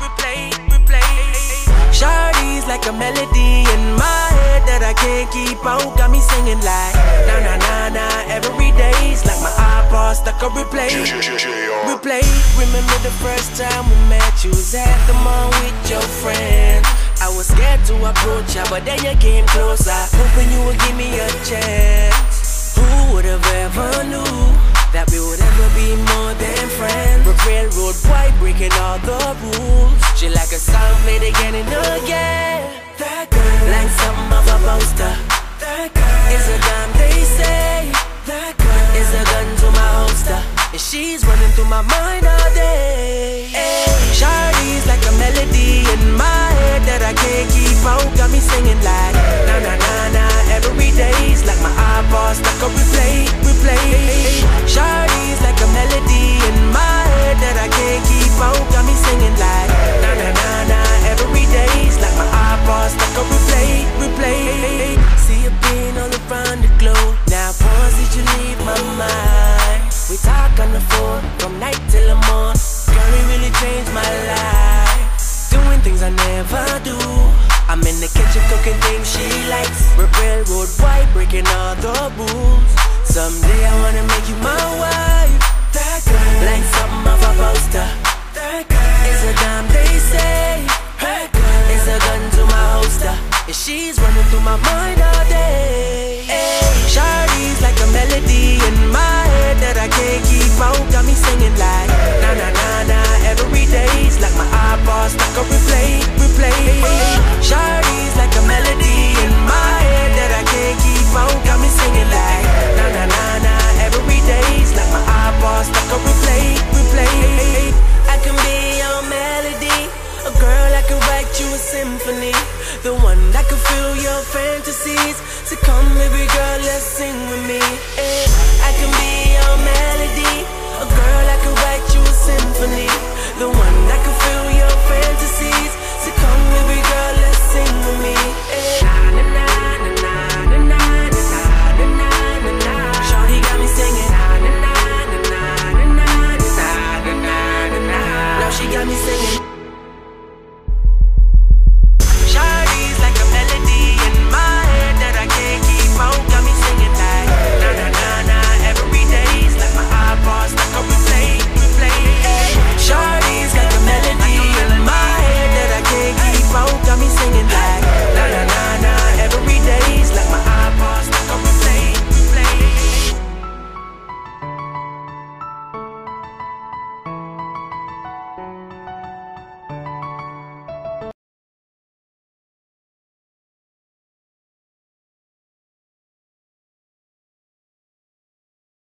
replay, replay. Shardy's like a melody in my head that I can't keep out. Got me singing like na na na na every day. It's like my iPod stuck on replay, replay. Remember the first time we met? You was at the mall with your friends. I was scared to approach ya, but then you came closer, hoping you would give me a chance. Who would have ever knew that we would ever be more than friends? But railroad boy breaking all the rules. She song played again and again. That girl, like something of a poster. That girl is a dime they say. That girl is a gun to my holster. And she's running through my mind all day. Hey, Shawty's like a melody in my head that I can't keep out. Got me singing like na na na na. Every day's like my iPod stuck on replay, replay. Shawty's like a melody in my head that I can't keep out. Got me singing like iPod stuck on replay, replay. See you being all around the globe. Now pause, did you leave my mind? We talk on the phone from night till the morning. Girl, it really changed my life. Doing things I never do. I'm in the kitchen cooking things she likes. We're railroad white, breaking all the rules. Someday I wanna make you my wife.